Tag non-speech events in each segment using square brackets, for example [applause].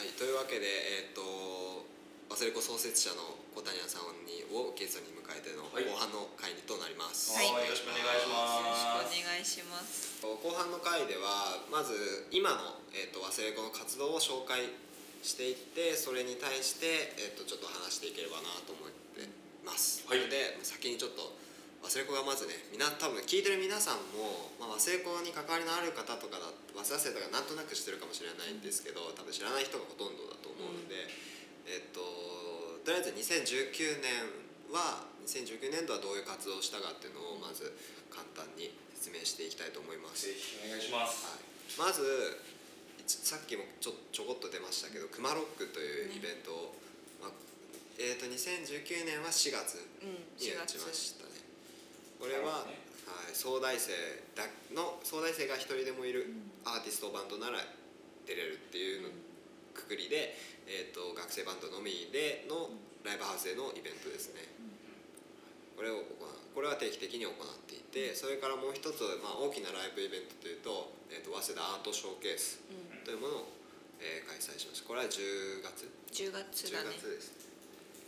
はい、というわけで、えっ、と忘れ子創設者の小谷さんにをゲストに迎えてのはい。後半の回となります、はい。よろしくお願いします。よろしくお願いします。後半の回ではまず今の、えー、と忘れ子の活動を紹介していってそれに対して、えー、とちょっと話していければなと思ってます、はい。ので先にちょっと忘れ子がまずねみんな多分聞いてる皆さんも、まあ、忘れ子に関わりのある方とかだ忘れ生とかなんとなく知ってるかもしれないんですけど多分知らない人がほとんどだと思うので、えっ、ととりあえず2019年は2019年度はどういう活動をしたかっていうのをまず簡単に説明していきたいと思います。ぜひお願いします。はい、まず一さっきもちょちょこっと出ましたけど「クマロック」というイベントを、まあえー、と2019年は4月うん。4に打ち月ました。ね。これは、はい、総大生だの総大生が一人でもいるアーティストバンドなら出れるっていうのくくりで、えー、と学生バンドのみでのライブハウスでのイベントですね。これを行う。これは定期的に行っていてそれからもう一つ、まあ、大きなライブイベントというと,、えー、と早稲田アートショーケースうん。というものを、えー開催しましたこれは10月。10月10だね。月です。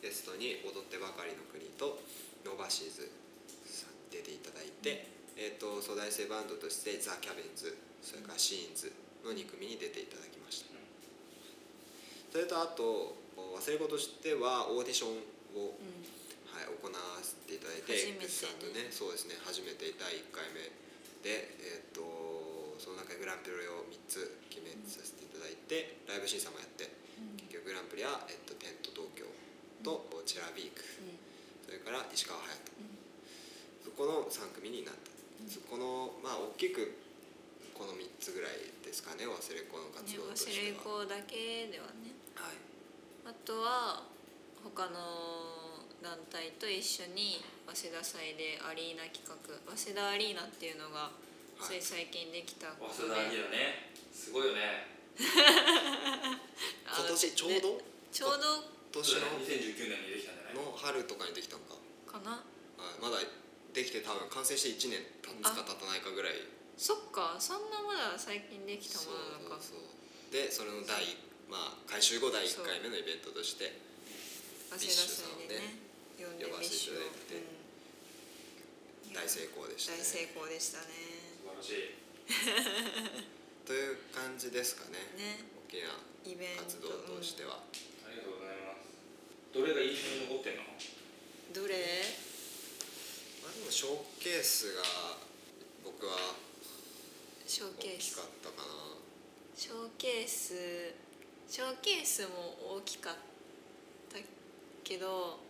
ゲストに踊ってばかりの国とノーバシーズいただいて、えー、と総大生バンドとしてザ・キャビンズそれからシーンズの2組に出ていただきました。それとあと忘れ子としてはオーディションをうん。はい、行わせていただいて初めてね X さんとねそうですね初めて第1回目で、えー、とその中でグランプリを3つ決めさせていただいてライブ審査もやって結局グランプリは、えー、とテント東京とチェラビークうん。それから石川隼人。そこの3組になった。そこのまあ大きくこの3つぐらいですかね。忘れ子の活ね動とし忘れては。子だけではね。はい。あとは他の団体と一緒に早稲田祭でアリーナ企画。早稲田アリーナっていうのがつい最近できた。ことで、早稲田アリーナね。すごいよね。あ [laughs] 今年ちょうど？ちょうど？今年の？2019年にできたんじゃない？の春とかにできたのか。かな？はい。まだできて多分完成して1年経つか経たないかぐらい。そっかそんなまだ最近できたものなのか。そうそうそう。でそれの第、まあ改修後第1回目のイベントとして早稲田祭でね。呼んで呼ばせていただいてうん。大成功でしたね。大成功でしたね。素晴らしい。[laughs] という感じですかね。ね。大きなイベント活動としては、ありがとうございますどれが印象に残ってんのうんどれまあ、でもショーケースが僕はショーケース大きかったかなショーケースショーケースも大きかったけど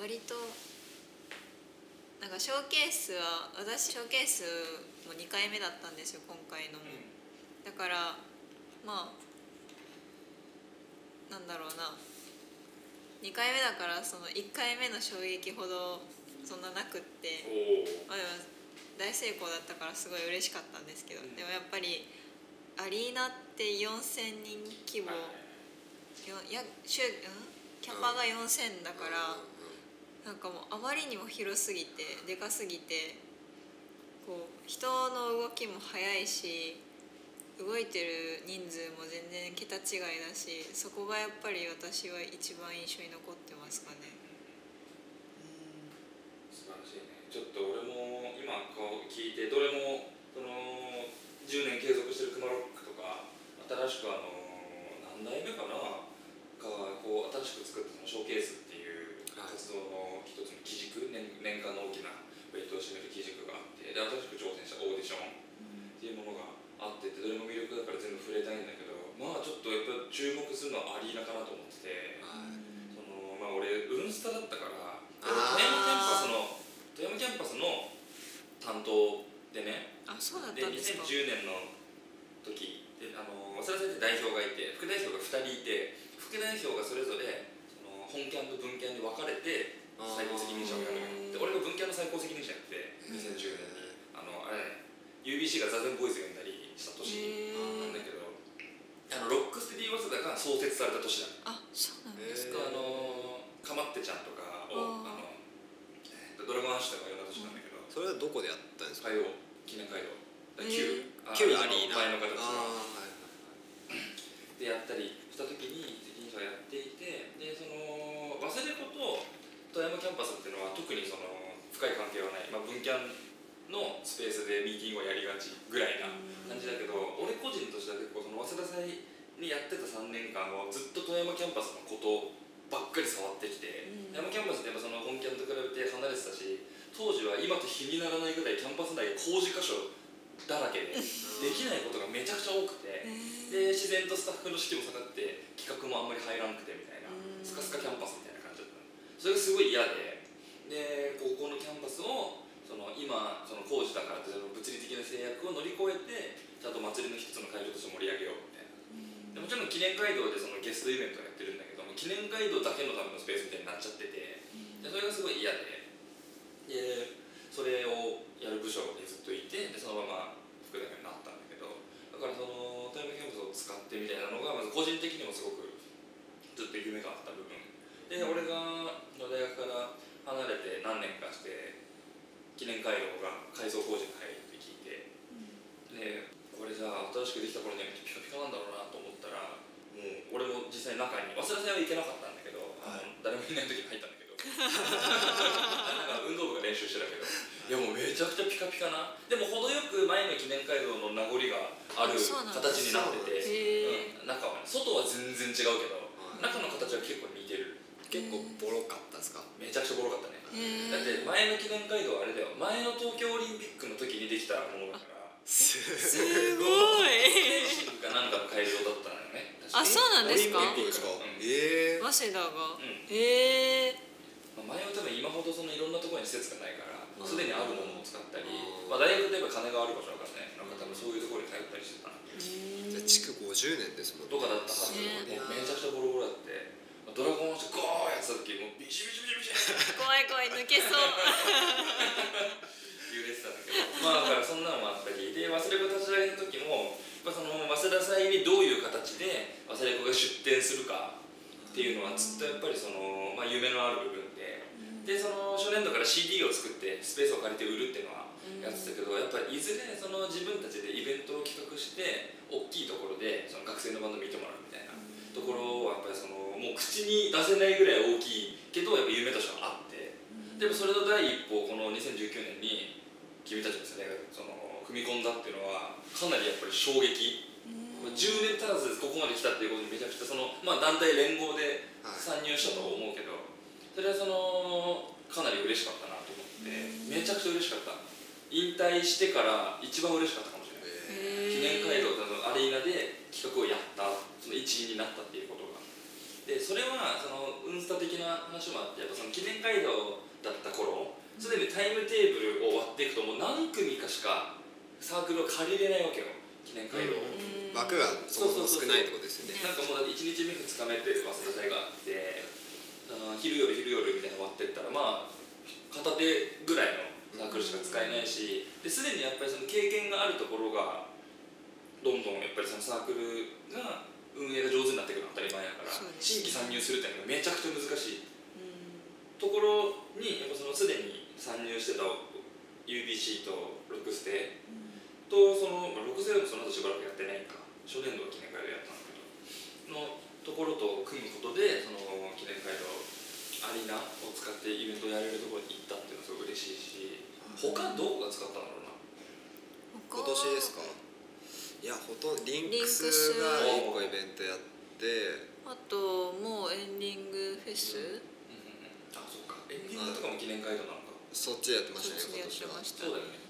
割となんかショーケースは私ショーケースも2回目だったんですよ今回のも、だからまあなんだろうな。2回目だからその1回目の衝撃ほどそんななくってあ、大成功だったからすごい嬉しかったんですけど、でもやっぱりアリーナって4,000人規模、よや週うん？キャパが4,000だから、なんかもうあまりにも広すぎてでかすぎてこう人の動きも速いし動いてる人数も全然桁違いだしそこがやっぱり私は一番印象に残ってますかね。素晴らしいねちょっと俺も今こう聞いてどれもその10年継続してるクマロックとか新しくあの何代目かながこう新しく作ったそのショーケースっていう活動の一つの基軸年年間の大きなウェイトを占める基軸があってで新しく挑戦したオーディションっていうものがあっててどれも魅力だから全部触れたいんだけどまあちょっとやっぱ注目するのはアリーナかなと思ってて。はい。そのまあ俺運スタだったから戸山キャンパスの戸山キャンパスの担当でね。あそうだったでんですか。2010年の時であの早稲田先生代表がいて副代表が2人いて副代表がそれぞれその本キャンと文キャンに分かれて最高責任者をやるで俺が文キャンの最高責任者やって2010年に。あのあれ UBC が座禅ボーイズが呼んだりした年なんだけどあのロックステディ早稲田が創設された年だ。あそうなんですでか、あのかまってちゃんとかをああのドラゴンアッシュとか呼んだ年なんだけどそれはどこでやったんですか？会堂記念会堂旧アリーナ。前の形がでやったりした時に責任者をやっていてでそのワセレコと戸山キャンパスっていうのは特にその深い関係はない、まあ、文キャンのスペースでミーティングをやりがちぐらいな感じだけど、俺個人としては結構その早稲田祭にやってた3年間はずっと戸山キャンパスのことばっかり触ってきて、戸山キャンパスってやっぱその本キャンと比べて離れてたし当時は今と比にならないぐらいキャンパス内工事箇所だらけでできないことがめちゃくちゃ多くてで自然とスタッフの士気も下がって企画もあんまり入らなくてみたいなうんスカスカキャンパスみたいな感じだったの。それがすごい嫌でで高校のキャンパスをその今その工事だからってその物理的な制約を乗り越えてちゃんと祭りの一つの会場として盛り上げようみたいな。でもちろん記念会堂でそのゲストイベントをやってるんだけども記念会堂だけのためのスペースみたいになっちゃっててでそれがすごい嫌ででそれをやる部署にずっといてでそのまま副代表になったんだけどだからその富山キャンパスを使ってみたいなのがまず個人的にもすごくずっと夢があった部分。で俺が大学から離れて何年かして記念回廊が改装工事に入るって聞いてでこれじゃあ新しくできた頃にはピカピカなんだろうなと思ったらもう俺も実際中に早稲田祭は行けなかったんだけど、あの誰もいない時に入ったんだけどなんか運動部が練習してたけど。いやもうめちゃくちゃピカピカな。でも程よく前の記念街道の名残がある形になってて、へうん、中はね外は全然違うけどはい中の形は結構似てる。結構ボロかったですか？めちゃくちゃボロかったね。えだって前の記念街道はあれだよ。前の東京オリンピックの時にできたものだからすすごい。なんかの会場だったのよねあそうなんですか？オリンピックですか？うん。ええ早稲田が。うん。へえまあ前は多分今ほどそのいろんなところに施設がないからうん。すでにあるものを使ったり、うん。まあ、大学で言えば金がある場所だからねなんか多分そういうところに通ったりしてたじゃあ築50年ですもんとかだったはず、めちゃくちゃボロボロだって。まあドラゴンをしてゴーやってた時もうビシビシビシビシ怖い怖い抜けそう。[laughs] 揺れてたんだけど。まあだからそんなのもあったり。で忘れ子立ち上げの時もやっぱその早稲田祭にどういう形で忘れ子が出展するかっていうのはずっとやっぱりその、まあ、夢のある部分ででその初年度から CD を作ってスペースを借りて売るっていうのはやってたけどやっぱりいずれその自分たちでイベントを企画して大きいところでその学生のバンド見てもらうみたいなところはやっぱりそのもう口に出せないぐらい大きいけどやっぱ夢としてはあってでもそれの第一歩この2019年に君たちの世代がその踏み込んだっていうのはかなりやっぱり衝撃10年足らずでここまで来たっていうことにめちゃくちゃその、まあ、団体連合ではい。参入したと思うけどそれはそのかなり嬉しかったなと思ってめちゃくちゃ嬉しかった。引退してから一番嬉しかったかもしれない。記念会堂のアリーナで企画をやったその一員になったっていうことが。でそれはそのウンスタ的な話もあってやっぱその記念会堂だった頃すでにタイムテーブルを割っていくともう何組かしかサークルを借りれないわけよ記念会堂を、枠がそもそも少ないってことですよね。なんかもうだって1日目2日目って早稲田祭があってあー昼夜昼夜みたいなの割ってったらまあ片手ぐらいのサークルしか使えないしですでにやっぱりその経験があるところがどんどんやっぱりそのサークルが運営が上手になっていくのは当たり前だから、新規参入するっていうのがめちゃくちゃ難しい。ところにやっぱそのすでに参入してた UBC とロックステとその、まあ、ロックステでもその後しばらくやってないか初年度は記念会でやったんだけどのところと組むことでその記念会のアリーナを使ってイベントをやれるところに行ったっていうのはすごい嬉しいし他どこが使ったんだろうな今年ですかいやほとんどリンクススが1個イベントやってあともうエンディングフェスうんうんうん。あそっか。エンディングとかも記念会なのか。そっちでやってましたねちでやってました。そうだよね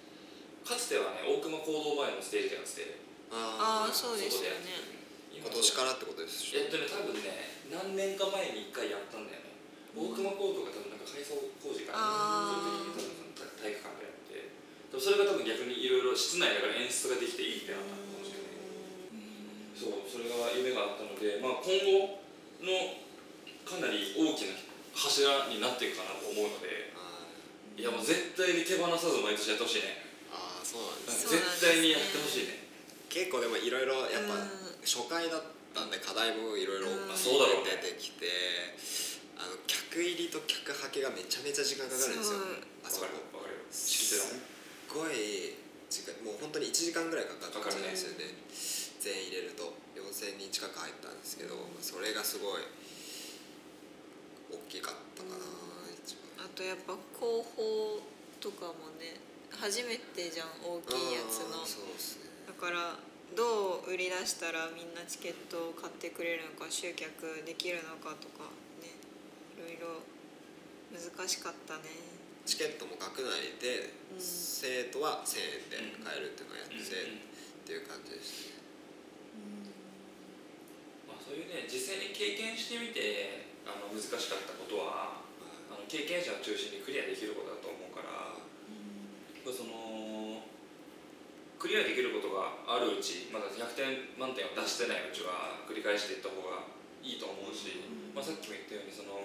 かつてはね大熊行動前のステージがあって。ああそうですよね。今年からってことですし。えっとね多分ね何年か前に1回やったんだよね。大熊コートが多分なんか改装工事かあー。その時に体育館でやって。でもそれが多分逆にいろいろ室内だから演出ができていいってなったのかもしれない。そうそれが夢があったので、まあ、今後のかなり大きな柱になっていくかなと思うので。はい。いやもう絶対に手放さず毎年やってほしいねそうなんですそう絶対にやってほしいね。結構でもいろいろやっぱうん。初回だったんで課題もいろいろ出てきてあの客入りと客はけがめちゃめちゃ時間かかるんですよ。あそこすっごい時間もう本当に1時間ぐらいかかっちゃうんですよね。全員入れると。4000人近く入ったんですけどそれがすごい大きかったかな一番。あとやっぱ広報とかもね初めてじゃん大きいやつの。ね。だからどう売り出したらみんなチケットを買ってくれるのか集客できるのかとかね。いろいろ難しかったね。チケットも学内で、うん生徒は1000円で買えるっていうのをやって、うん。っていう感じでしたね。まあ、そういうね実際に経験してみてあの難しかったことはあの経験者を中心にクリアできることだと思うからそのクリアできることがあるうちまだ100点満点を出してないうちは繰り返していった方がいいと思うし、まあ、さっきも言ったようにその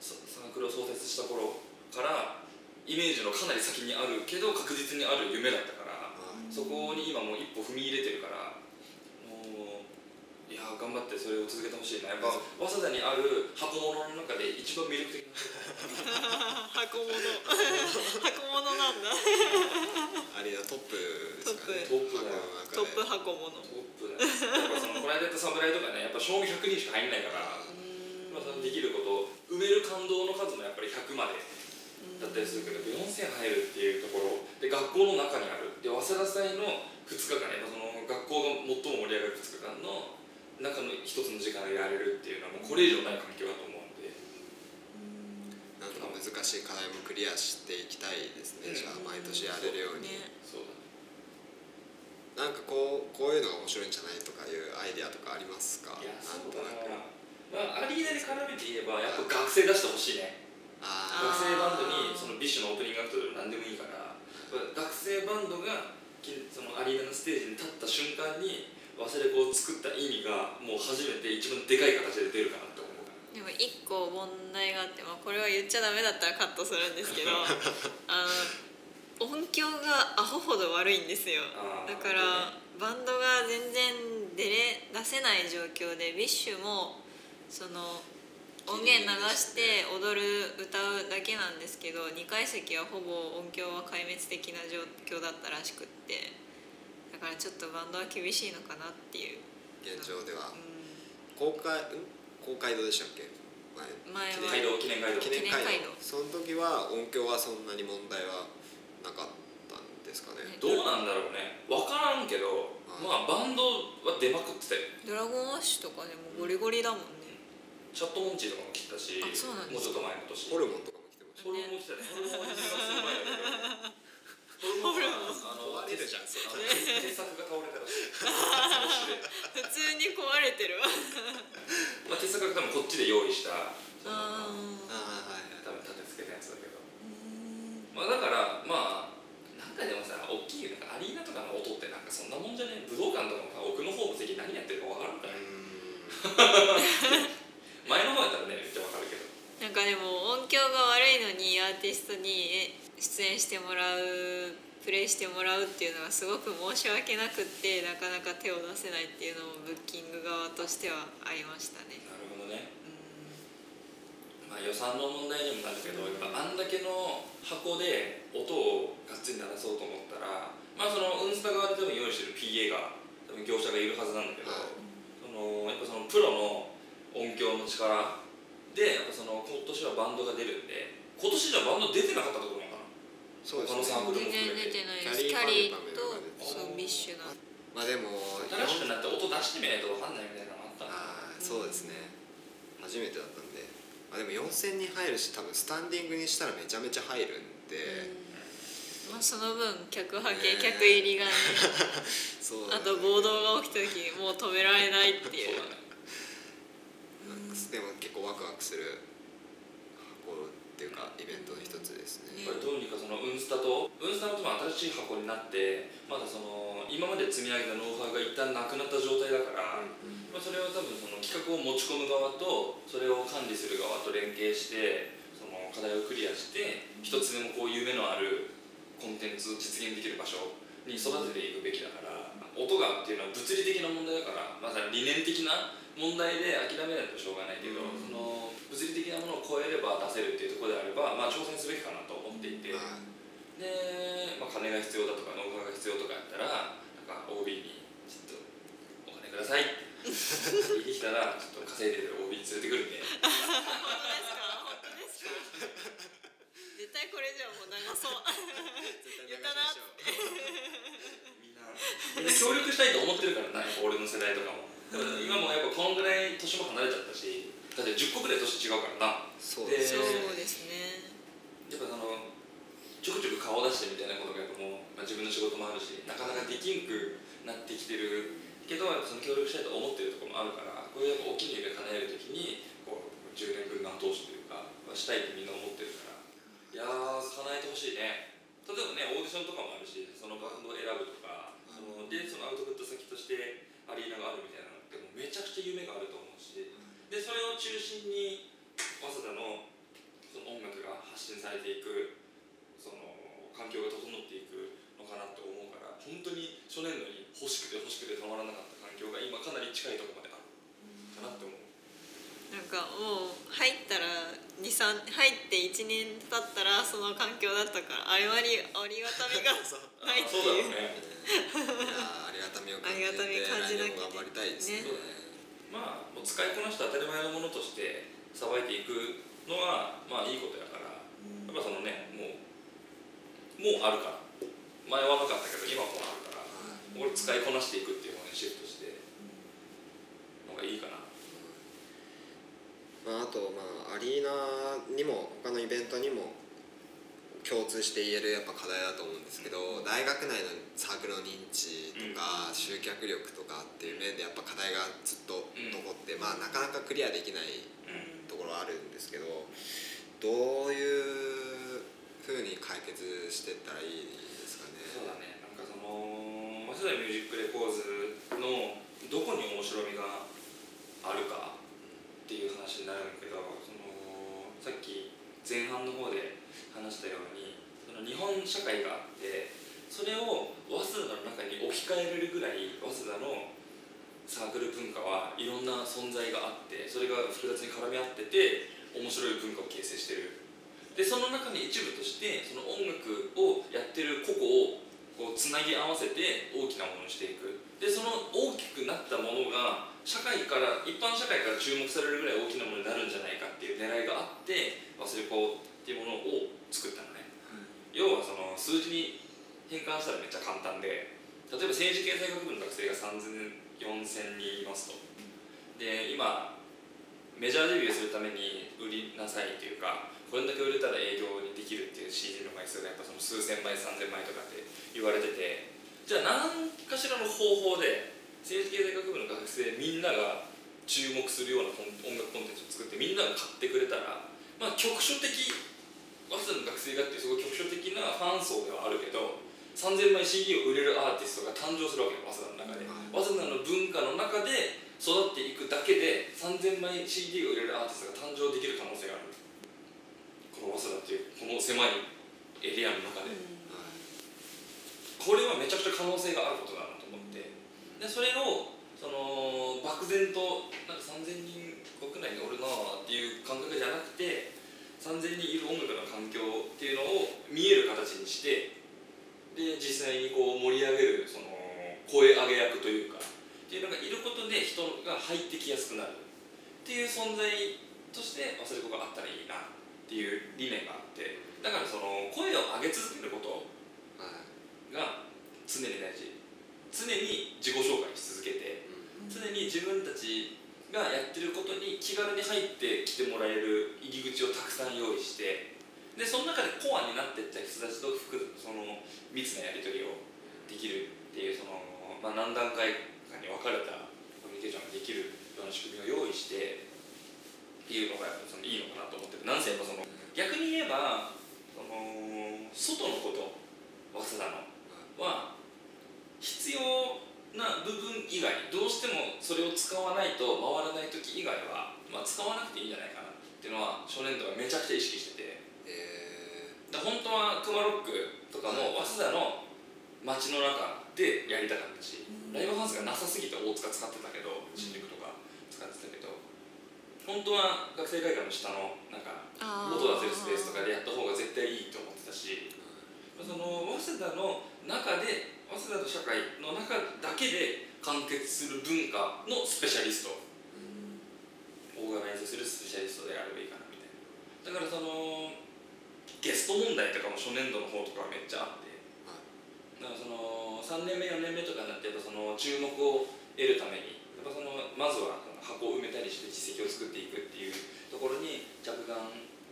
そサークルを創設した頃からイメージのかなり先にあるけど確実にある夢だったからそこに今もう一歩踏み入れてるからもういや頑張ってそれを続けてほしいな。やっぱ早稲田にある箱物の中で一番魅力的な箱物。[laughs] 箱物なんだ。あれだトップですかね。トップ。だよトップ箱箱物。トップやっぱそのこの間やった侍とかねやっぱ将棋100人しか入んないから、まあ、そのできること埋める感動の数もやっぱり100までだったりするけど4000入るっていうところで学校の中にある。で早稲田祭の2日間ね、まあ、その学校が最も盛り上がる2日間の中の一つの時間でやれるっていうのはもうこれ以上ない環境だと思う難しい課題もクリアしていきたいですね、じゃあ毎年やれるように、ねそう。だなんかこうこういうのが面白いんじゃないとかいうアイデアとかありますか？いやなんとなく。な、まあ、アリーナに絡めて言えばやっぱ学生出してほしいね。あ学生バンドにその BiSH のオープニングアクトでも何でもいいから。学生バンドがきそのアリーナのステージに立った瞬間に忘れ子を作った意味がもう初めて一番でかい形で出るからでも一個問題があって、まあ、これは言っちゃダメだったらカットするんですけど [laughs] あの音響がアホほど悪いんですよ。だからバンドが全然出れ出せない状況で BiSH もその音源流して踊る歌うだけなんですけど2階席はほぼ音響は壊滅的な状況だったらしくってだからちょっとバンドは厳しいのかなっていう、現状では。う公開ん？公会堂でしたっけ？前。前記念街道記念会記念会堂。堂。その時は音響はそんなに問題はなかったんですかね。ね。どうなんだろうね。分からんけどまあバンドは出まくってたよ。んドラゴンアッシュとかでもゴリゴリだもんね。チャットモンチーとかも来たしあそうなんですもうちょっと前の年。ホルモンとかも来てましたホルモンも来たね。ホルモンは10月の前だけどホルモンあの壊れるじゃんその鉄柵が倒れたらしい普通に壊れてるわまあ、鉄柵が多分こっちで用意したそのああはい多分立て付けたやつだけど、まあ、だからまあなんかでもさ大きいなんかアリーナとかの音ってなんかそんなもんじゃね武道館とかもさ奥の方の席何やってるか分からんから前の方やったらねめっちゃ分かるけどなんかでも音響が悪いのにアーティストにえ出演してもらうプレイしてもらうっていうのがすごく申し訳なくってなかなか手を出せないっていうのもブッキング側としてはありましたね。なるほどね。うまあ予算の問題にもなるけどやっぱあんだけの箱で音をがっつり鳴らそうと思ったらまあそのウンスタ側で多分用意してる PA が多分業者がいるはずなんだけど、はい。そのやっぱそのプロの音響の力でやっぱその今年はバンドが出るんで今年じゃバンド出てなかったところそうですね。全然出てないです。キャリーとそうビッシュがまあでも新しくなって音出してみないと分かんないみたいなのあったのああそうですね。初めてだったんで、まあ、でも4000人入るし多分スタンディングにしたらめちゃめちゃ入るんで、まあ、その分客派ね遣客入りがね [laughs] そうだね。あと暴動が起きた時もう止められないっていう。でも結構ワクワクする。箱っていうかイベントの一つですね、やっぱりどうにかそのウンスタとウンスタの新しい箱になってまだその今まで積み上げたノウハウが一旦なくなった状態だから、まあ、それを多分その企画を持ち込む側とそれを管理する側と連携してその課題をクリアして一つでもこう夢のあるコンテンツを実現できる場所に育てていくべきだから音がっていうのは物理的な問題だからまさに理念的な問題で諦めないとしょうがないけど、その物理的なものを超えれば出せるっていうところであれば、まあ、挑戦すべきかなと思っていて。はい。で、まあ、金が必要だとかノウハウが必要とかやったらなんか OB にちょっとお金くださいって。言ってきたらちょっと稼いでる OB に連れてくるんで本当ですか？本当ですか？絶対これじゃもう流そう。絶対流しましょう [laughs] みんな。みんな協力したいと思ってるからな俺の世代とかもだから今もやっぱこのぐらい年も離れちゃったしだって10個ぐらい年違うからな。そうですそね。やっぱそのちょくちょく顔出してみたいなことがやっぱもう、まあ、自分の仕事もあるしなかなかできんくなってきてるけどその協力したいと思ってるところもあるからこういうやっぱ大きい夢叶えるときにこう10年分の後押しというか、まあ、したいってみんな思ってるから。いやー叶えてほしいね。例えばねオーディションとかもあるしそのバンドを選ぶとかそのでそのアウトプット先としてアリーナがあるみたいなめちゃくちゃ夢があると思うしでそれを中心に早稲田のその音楽が発信されていくその環境が整っていくのかなと思うから本当に初年度に欲しくて欲しくてたまらなかった環境が今かなり近いところまである。かなって思う。なんかもう入ったら23入って1年経ったらその環境だったからあれはりありがたみが [laughs] ないってそうだろ [laughs] いううねありがたみを感じてありがたみ感じなきゃ来年も頑張りたいですね。ねそうだねまあもう使いこなして当たり前のものとしてさばいていくのはまあいいことやから。やっぱそのねもうもうあるから。前はなかったけど今もうあるから。俺使いこなしていくっていう方にシフトしてのがいいかな。まあ、あとまあアリーナにも他のイベントにも共通して言えるやっぱ課題だと思うんですけど大学内のサークルの認知とか集客力とかっていう面でやっぱ課題がずっと残って、まあなかなかクリアできないうん。ところあるんですけどどういうふうに解決していったらいいですかね？そうだね。なんかその早稲田ミュージックレコーズのどこに面白みがあるかっていう話になるんだけどそのさっき前半の方で話したようにその日本社会があってそれを早稲田の中に置き換えれるぐらい早稲田のサークル文化はいろんな存在があってそれが複雑に絡み合ってて面白い文化を形成してる。でその中に一部としてその音楽をやってる個々をこうつなぎ合わせて大きなものにしていく。でその大きくなったものが社会から一般社会から注目されるぐらい大きなものになるんじゃないかっていう狙いがあって忘れ子っていうものを作ったのね、要はその数字に変換したらめっちゃ簡単で例えば政治経済学部の学生が3000 4000人いますと。で今メジャーデビューするために売りなさいっていうかこれだけ売れたら営業にできるっていう CD の枚数がやっぱその数千枚3000枚とかって言われててじゃあ何かしらの方法で政治経済学部の学生みんなが注目するような音楽コンテンツを作ってみんなが買ってくれたらまあ局所的早稲田の学生がってすごい局所的なファン層ではあるけど3000枚 CD を売れるアーティストが誕生するわけよ早稲田の中で。早稲田の文化の中で育っていくだけで3000枚 CD が売れるアーティストが誕生できる可能性がある。この早稲田っていうこの狭いエリアの中で、これはめちゃくちゃ可能性があることだなと思って。でそれをその漠然となんか3000人国内におるなあっていう感覚じゃなくて3000人いる音楽の環境っていうのを見える形にしてで実際にこう盛り上げるその声上げ役というかっていうのがいることで人が入ってきやすくなるっていう存在として忘れ子があったらいいなっていう理念があってだからその声を上げ続けることはいが常に大事常に自己紹介し続けて常に自分たちがやってることに気軽に入ってきてもらえる入り口をたくさん用意してでその中でコアになっていった人たちとその密なやり取りをできるっていうその、まあ、何段階かに分かれたコミュニケーションができるような仕組みを用意してっていうのがやっぱそのいいのかなと思ってるなんせやっぱその逆に言えばその外のこと早稲田のは必要な部分以外どうしてもそれを使わないと回らない時以外は、まあ、使わなくていいんじゃないかなっていうのは初年度がめちゃくちゃ意識してて。えだ本当はクマロックとかも早稲田の街の中でやりたかったしライブハウスがなさすぎて大塚使ってたけど新宿とか使ってたけど本当は学生会館の下のなんか音出せるスペースとかでやった方が絶対いいと思ってたしその早稲田の中で早稲田と社会の中だけで完結する文化のスペシャリスト。オーガナイズするスペシャリストであればいいかなみたいな。だからそのゲスト問題とかも初年度の方とかはめっちゃあって。だからその3年目4年目とかになってやっぱその注目を得るためにやっぱそのまずは箱を埋めたりして実績を作っていくっていうところに着眼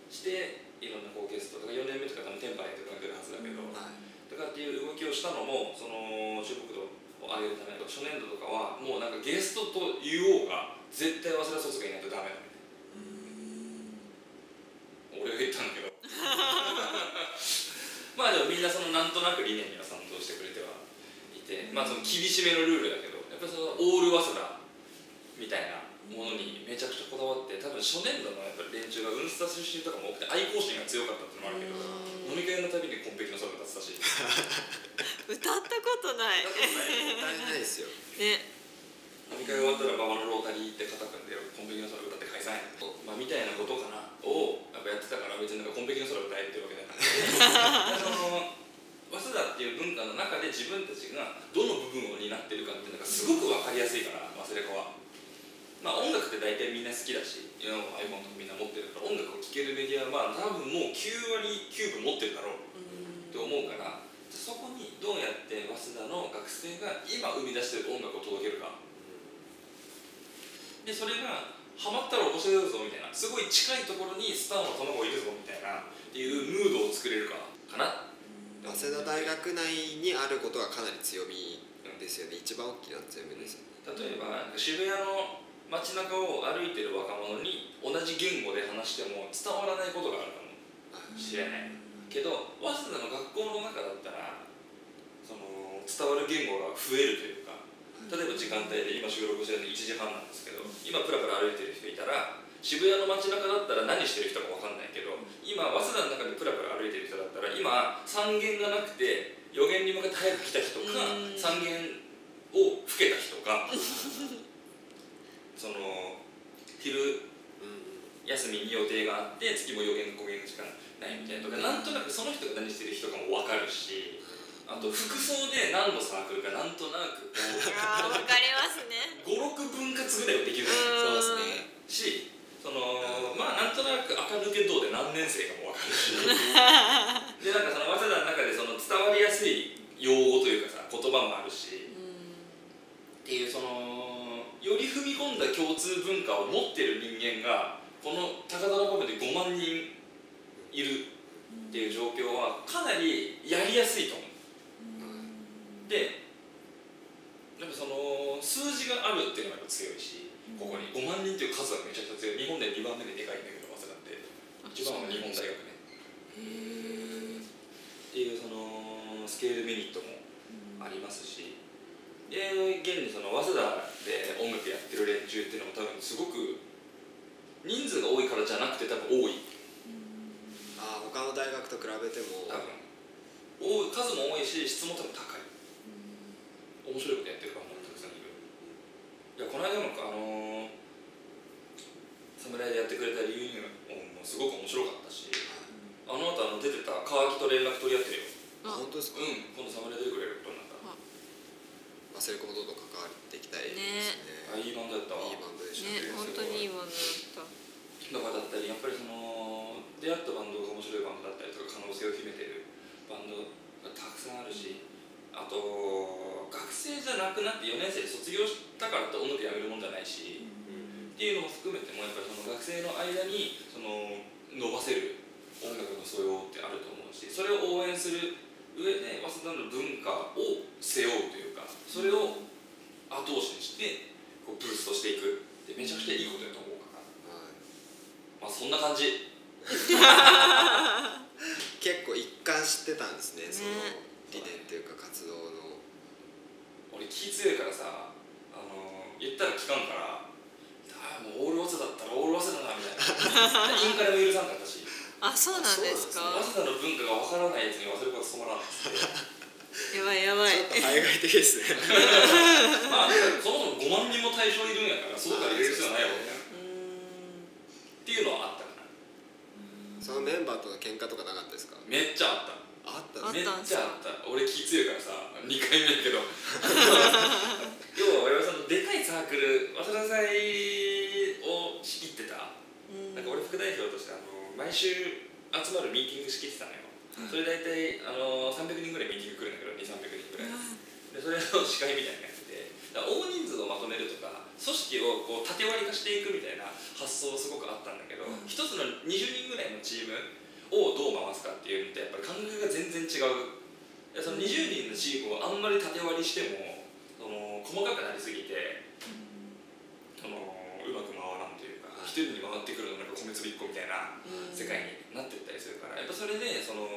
していろんなこうゲストとか4年目とか多分テンパイとかが出るはずだけど、はいとかっていう動きをしたのもその注目度を上げるためとか初年度とかはもうなんかゲストと言おうが絶対早稲田卒がいないとダメだね俺が言ったんだけど。[laughs] まあでもみんなそのなんとなく理念には賛同してくれてはいて。まあその厳しめのルールだけどやっぱそのオール早稲田みたいなものにめちゃくちゃこだわって多分初年度のやっぱり連中がウンスタ出身とかも多くて愛好心が強かったっていうのもあるけど飲み会のたびにコンペキの空歌ってたし歌ったことない。もったいない。ですよ。ね。飲み会終わったら馬場のロータリー行って肩組んでコンペキの空歌って解散やまあみたいなことかな。をやっぱやってたから別になんかコンペキの空歌えってるわけじゃなくてその早稲田っていう文化の中で自分たちがどの部分を担ってるかっていうのがすごく分かりやすいから忘れ子は。まあ音楽って大体みんな好きだしいや iPhone とかみんな持ってるから音楽を聴けるメディアはまあ多分もう9割9分持ってるだろうって思うからそこにどうやって早稲田の学生が今生み出してる音楽を届けるか。でそれがハマったら面白いぞみたいなすごい近いところにスターの卵いるぞみたいなっていうムードを作れるかかな。早稲田大学内にあることがかなり強みですよね。一番大きな強みですよね。例えば渋谷の街中を歩いてる若者に同じ言語で話しても伝わらないことがあるかもしれない。けど早稲田の学校の中だったらその伝わる言語が増えるというか例えば時間帯で今収録してるの1時半なんですけど今プラプラ歩いてる人いたら渋谷の街中だったら何してる人か分かんないけど今早稲田の中でプラプラ歩いてる人だったら今3弦がなくて予言に向かって早く来た人かうん。3弦を吹けた人かその昼うん休みに予定があって次も予言語源しかないみたいなとかなんとなくその人が何してる人かも分かるしあと服装で何のサークルかなんとなくこ [laughs] あーわかりますね。う56分割ぐらいはできる。うん。そうですねしそのまあなんとなく赤抜け道で何年生かも分かるし。[laughs] でなんかその早稲田の中でその伝わりやすい用語というかさ言葉もあるし。っていうそのより踏み込んだ共通文化を持ってる人間がこの高田馬場で5万人いるっていう状況はかなりやりやすいと思う。でやっぱその数字があるっていうのがやっぱ強いしここに5万人っていう数はめちゃくちゃ強い。日本で2番目ででかいんだけど早稲田って。一番は日本大学ね。っていうそのスケールメリットもありますしで現にその早稲田で音楽やってる連中っていうのも多分すごく人数が多いからじゃなくて多分多い。ああ他の大学と比べても。多分多い数も多いし質も多分高い。面白いことやってるからもたくさんいる。いやこの間もあのー侍でやってくれたリユニオンもすごく面白かったしあの後あの出てた川木と連絡取り合ってるよ。あ本当ですか、うん今度侍出てくれることになった忘れ子もどんどん関わっていきたいですね。あいいバンドやった？わいいバンドでしたね。ね本当にいいものだった。とかだったりやっぱりその出会ったバンドが面白いバンドだったりとか可能性を秘めてるバンドがたくさんあるしあと学生じゃなくなって4年生で卒業したからって音楽やめるもんじゃないしうん。っていうのも含めてもやっぱりその学生の間にその伸ばせる音楽の素養ってあると思うしそれを応援する上で早稲田の文化を背負うというかそれを後押しにしてこうブーストしていく。ってめちゃくちゃいいことだと思うから。はい。まあそんな感じ。[laughs] 結構一貫してたんですねそのね理念っていうか活動の。俺気強いからさあの言ったら聞かんからああもうオール早稲田だったらオール早稲田だみたいな。[laughs] インカレも許さんかったし。あそうなんですか。早稲田の文化がわからないやつに忘れること染まらんっつってやばいやばい。ちょっと海外的ですね。[laughs] まあそもそも5万人も対象いるんやからそうから入れる必要ないわみたいなっていうのはあったかなそのメンバーとの喧嘩とかなかったですか？めっちゃあった。あったあんですめっちゃあった。俺気強いからさ2回目だけど。[laughs] [laughs] 要は俺はそのでかいサークル早稲田祭を仕切ってた。なんか俺副代表としてあの毎週集まるミーティング仕切ってたのよそれ大体あの300人ぐらいミーティング来るんだけど2300人ぐらい。でそれの司会みたいなやつで。大人数をまとめるとか組織をこう縦割り化していくみたいな発想すごくあったんだけど、うん。一つの20人ぐらいのチームをどう回すかっていうのってやっぱり感覚が全然違う。でその20人のチームをあんまり縦割りしてもその細かくなりすぎてそのうまく回人に回ってくるのなんか米粒1個みたいな世界になっていったりするからやっぱそれでその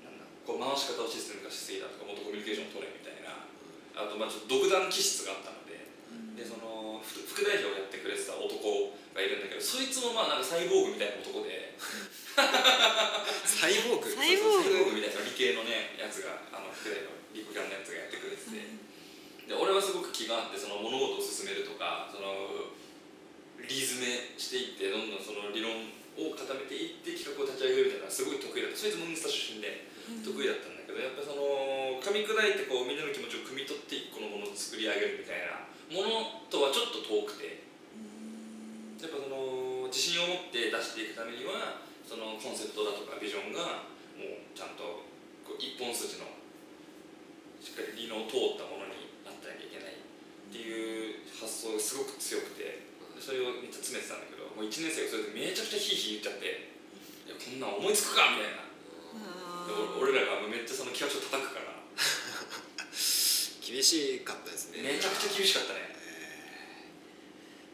なんだこう回し方をシステム化しすぎたとかもっとコミュニケーションを取れみたいなあとまあちょっと独断気質があったのででその副副代表をやってくれてた男がいるんだけどそいつもまあなんかサイボーグみたいな男でサイボーグ？サイボーグ。サイボーグみたいな理系のねやつがあの副代表理工科のやつがやってくれてて。で俺はすごく気があってその物事を進めるとかその理詰めしていってどんどんその理論を固めていって企画を立ち上げるみたいなすごい得意だった。そいつもインスタ出身で得意だったんだけどやっぱその噛み砕いてこうみんなの気持ちを汲み取って一個のものを作り上げるみたいなものとはちょっと遠くて。やっぱその自信を持って出していくためにはそのコンセプトだとかビジョンがもうちゃんとこう一本筋のしっかり理論を通ったものになってなきゃいけないっていう発想がすごく強くて。でそれをめっちゃ詰めてたんだけどもう1年生がそれでめちゃくちゃヒーヒー言っちゃって「いやこんなん思いつくか!」みたいな。で俺俺らがめっちゃその企画書叩くから。厳しかったですね。めちゃくちゃ厳しかったね。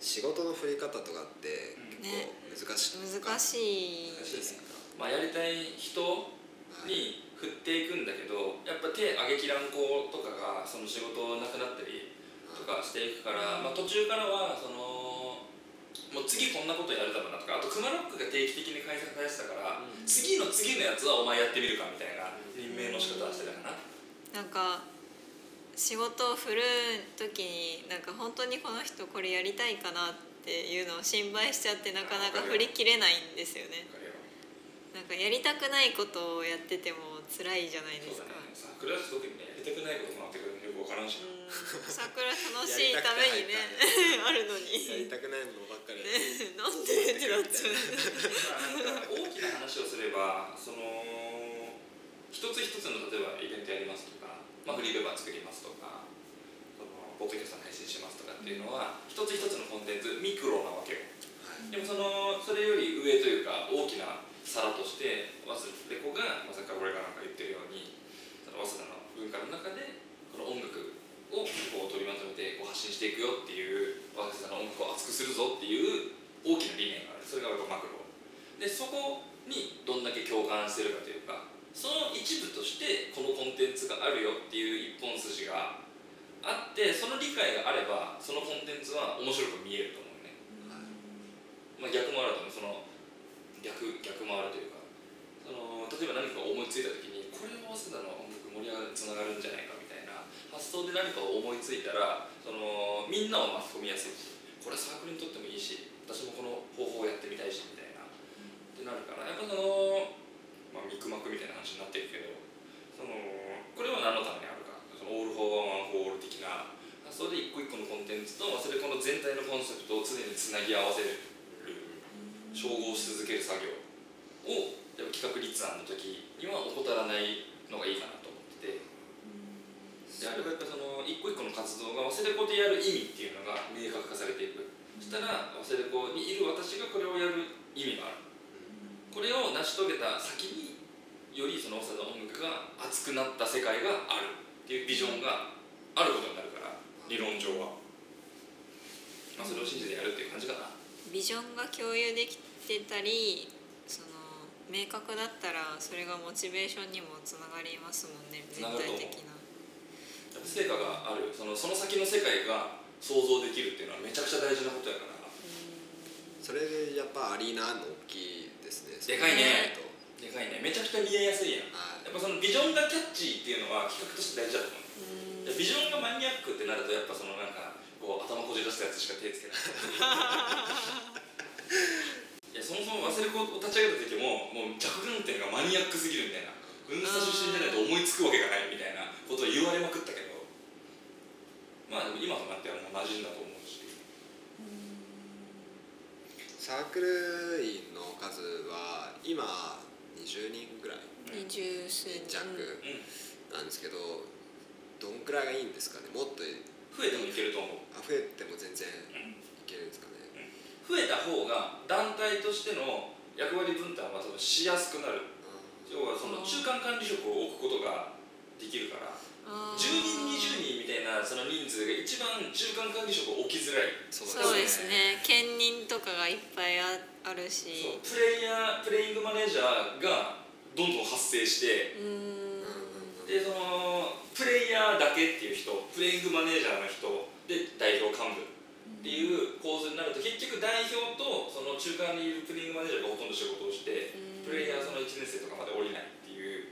仕事の振り方とかってうん。結構難しい、難しい。難しいですね。まあ、やりたい人に振っていくんだけどやっぱ手挙げきらん子とかがその仕事なくなったりとかしていくから、まあ、途中からはそのもう次こんなことやるだろうなとかあとクマロックが定期的に開催されてたから、うん。次の次のやつはお前やってみるかみたいな任命の仕方はしてたかな、なんか仕事を振る時になんか本当にこの人これやりたいかなっていうのを心配しちゃってなかなか振り切れないんですよね。なんかやりたくないことをやってても辛いじゃないですか。そうだね。さクラス特にねやりたくないこともあってくるのよくわからんし、うん。桜楽しいためにね。あるのに。やりたくないものばっかり、ね。[laughs] なんでってなっちゃう。大きな話をすればその一つ一つの例えばイベントやりますとか、まあ、フリーペーパー作りますとかそのポッドキャスト配信しますとかっていうのは一つ一つのコンテンツミクロなわけよ。でもそのそれより上というか大きな皿として早稲田レコが、まあ、さから俺がなんか言ってるようにその早稲田の文化の中でこの音楽をこう取りまとめてこう発信していくよっていう早稲田の音楽を熱くするぞっていう大きな理念がある。それがマクロでそこにどんだけ共感してるかというかその一部としてこのコンテンツがあるよっていう一本筋があってその理解があればそのコンテンツは面白く見えると思うね。まあ、逆もあると思うその逆逆もあるというか。その例えば何か思いついた時にこれは早稲田の音楽盛り上がるつながるんじゃないか発想で何かを思いついたらそのみんなを巻き込みやすいしこれサークルにとってもいいし私もこの方法をやってみたいしみたいな。ってなるからやっぱその、まあ、ミクマクみたいな話になってるけどそのこれは何のためにあるか。その all for one for all 的な。発想で一個一個のコンテンツとそれでこの全体のコンセプトを常につなぎ合わせる。照合し続ける作業をやっぱ企画立案の時には怠らないのがいいかなと思っててであればやっぱその一個一個の活動がワセレコでやる意味っていうのが明確化されていく。そしたらワセレコにいる私がこれをやる意味がある。これを成し遂げた先によりその早稲田の音楽が熱くなった世界があるっていうビジョンがあることになるから理論上は、まあ、それを信じてやるっていう感じかな。ビジョンが共有できてたりその明確だったらそれがモチベーションにもつながりますもんね全体的な成果がある。そのその先の世界が想像できるっていうのはめちゃくちゃ大事なことやからそれでやっぱアリーナの大きいですね。でかいね。でかいね。めちゃくちゃ見えやすいやん。はい。やっぱそのビジョンがキャッチーっていうのは企画として大事だと思う。でビジョンがマニアックってなるとやっぱそのなんかこう頭こじらしたやつしか手つけない。[laughs] いやそもそも忘れ子を立ち上げた時ももう着眼点がマニアックすぎるみたいな。文スタ出身じゃないと思いつくわけがないみたいなことを言われまくったけどまあでも今となってはもう馴染んだと思うし。サークル員の数は今20人ぐらい。二十数人。弱うんなんですけどどんくらいがいいんですかね？もっと増えてもいけると思う。あ増えても全然いけるんですかね？増えた方が団体としての役割分担は多分しやすくなる。要はその中間管理職を置くことができるから。あー。10人20人みたいなその人数が一番中間管理職を置きづらい。そそうですね。兼任とかがいっぱいああるし。プレイヤープレイングマネージャーがどんどん発生してでそのプレイヤーだけっていう人プレイングマネージャーの人で代表幹部っていう構図になると結局代表とその中間にいるプレイングマネージャーがほとんど仕事をしてうん。プレイヤーその1年生とかまで降りない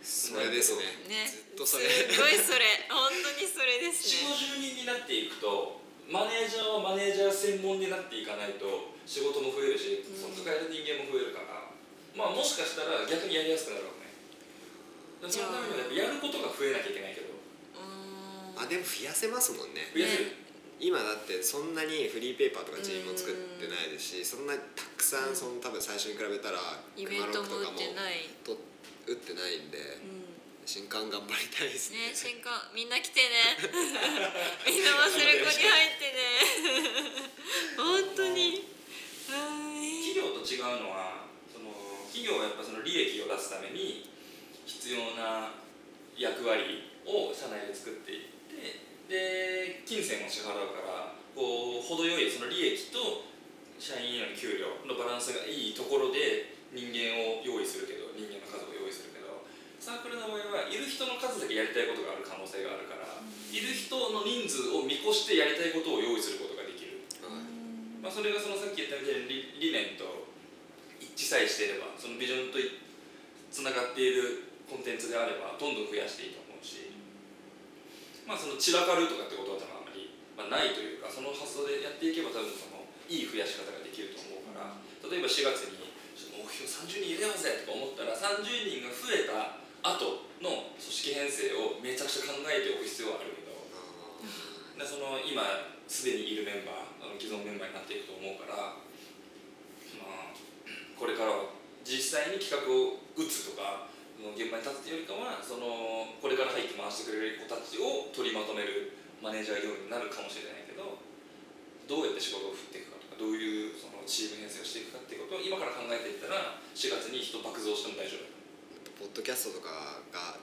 それですね。ね。ずっとそれ。すごいそれ。本当にそれです4ね5 0人になっていくとマネージャーはマネージャー専門になっていかないと仕事も増えるしうん。その抱える人間も増えるから。まあもしかしたら逆にやりやすくなるわけね。そのためにはやっぱやることが増えなきゃいけないけど。あでも増やせますもんね。増やせる、今だってそんなにフリーペーパーとかチームも作ってないですしそんなにたくさんその多分最初に比べたらイベントも売ってい。ない、と打ってないんでうん、新刊頑張りたいですね。ね新刊。みんな来てね。[laughs] みんな忘れ子に入ってね。本当に。はい。企業と違うのはその企業はやっぱその利益を出すために必要な役割を社内で作っていってで金銭を支払うからこう程よいその利益と社員への給料のバランスがいいところで人間を用意するけど人間の数を用意する。けどサークルの場合はいる人の数だけやりたいことがある可能性があるからいる人の人数を見越してやりたいことを用意することができる。はいまあ、それがそのさっき言ったみたいに理理念と一致さえしていればそのビジョンとつながっているコンテンツであればどんどん増やしていいと思うし、まあその散らかるとかってことは多分あまり、まあ、ないというかその発想でやっていけば多分そのいい増やし方ができると思うから例えば4月に目標30人入れようぜとか思ったら30人が増えた後の組織編成をめちゃくちゃ考えておく必要はあるけどでその今すでにいるメンバーあの既存メンバーになっていくと思うから、まあ、これからは実際に企画を打つとか現場に立つというよりかはそのこれから入って回してくれる子たちを取りまとめるマネージャー業務になるかもしれないけどどうやって仕事を振っていくかとかどういうそのチーム編成をしていくかっていうことを今から考えていったら4月に人爆増しても大丈夫ポッドキャストとかが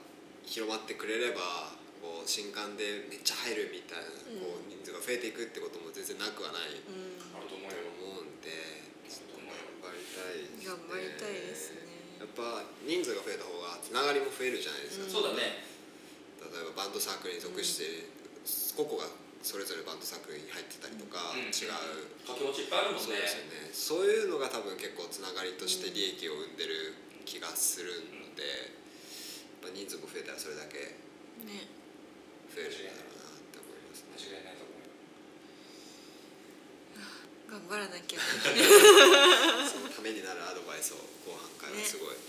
広まってくれればこう新刊でめっちゃ入るみたいな、こう人数が増えていくってことも全然なくはない。うん。あると思うとよ。思うん。でちょっと頑張りたいですね頑張りたいですね。やっぱ人数が増えた方がつながりも増えるじゃないですか、うん。そうだね。例えばバンドサークルに属して、個々がそれぞれバンドサークルに入ってたりとか、うん。違う。掛け持ちいっぱいあるもんそうねですよね。そういうのが多分結構つながりとして利益を生んでる気がするので、やっぱ人数も増えたらそれだけね。増えるんだろうなって思いますね。間違いないと思うよ。[sighs] 頑張らなきゃ。[laughs] そのためになるアドバイスを後半からすごいい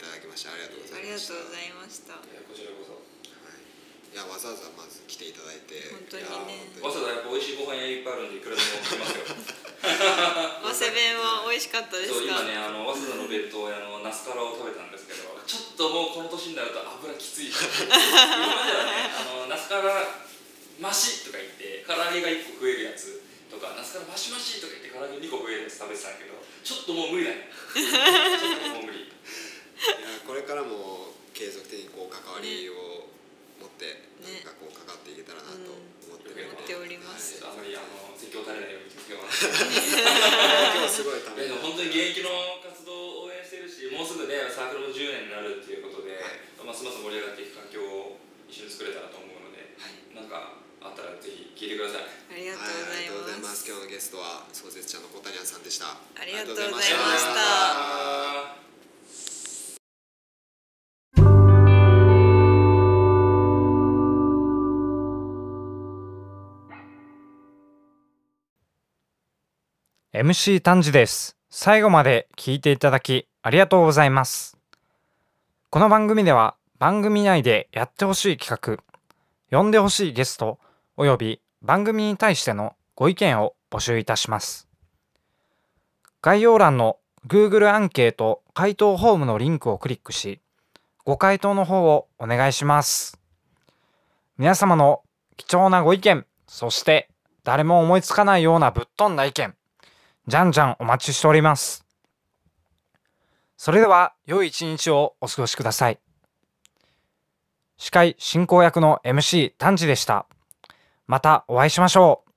ただきました、ありがとうございました。とうございました。いやこちらこそはい、いやわざわざまず来ていただいて本当にね。いや早稲田やっぱ美味しいご飯屋いっぱいあるんでいくらでも来ますよ [laughs] [laughs] 早稲弁は美味しかったですか？そう今ねあの早稲田の弁当屋のナスカラを食べたんですけどちょっともうこの年になると油きついし [laughs] 今まではねあのナスカラ増しとか言って唐揚げが1個食えるやつとかナスカラ増し増しとか言って唐揚げ2個食えるやつ食べてたんだけどちょっともう無理だね。[laughs] ちょっともう無理。いやこれからも継続的にこう関わりを持ってね。なんかこう関わっていけたらなと思ってるので、思っております。あまりあの説教垂れないように気をつけようかな今日すごいため本当に現役の活動を応援してるしもうすぐねサークルも10年になるっていうことで、はい。ますます盛り上がっていく環境を一緒に作れたらと思うので、なんかあったらぜひ聞いてください。ありがとうごございまざいます。す今日のゲストは創設者のコタニャンさんでした。ありがとうございました MC 丹治です。最後まで聞いていただきありがとうございます。この番組では番組内でやってほしい企画呼んでほしいゲストおよび番組に対してのご意見を募集いたします。概要欄の Google アンケート回答フォームのリンクをクリックしご回答の方をお願いします。皆様の貴重なご意見そして誰も思いつかないようなぶっ飛んだ意見じゃんじゃんお待ちしております。それでは良い一日をお過ごしください。司会進行役の MC 丹治でした。またお会いしましょう。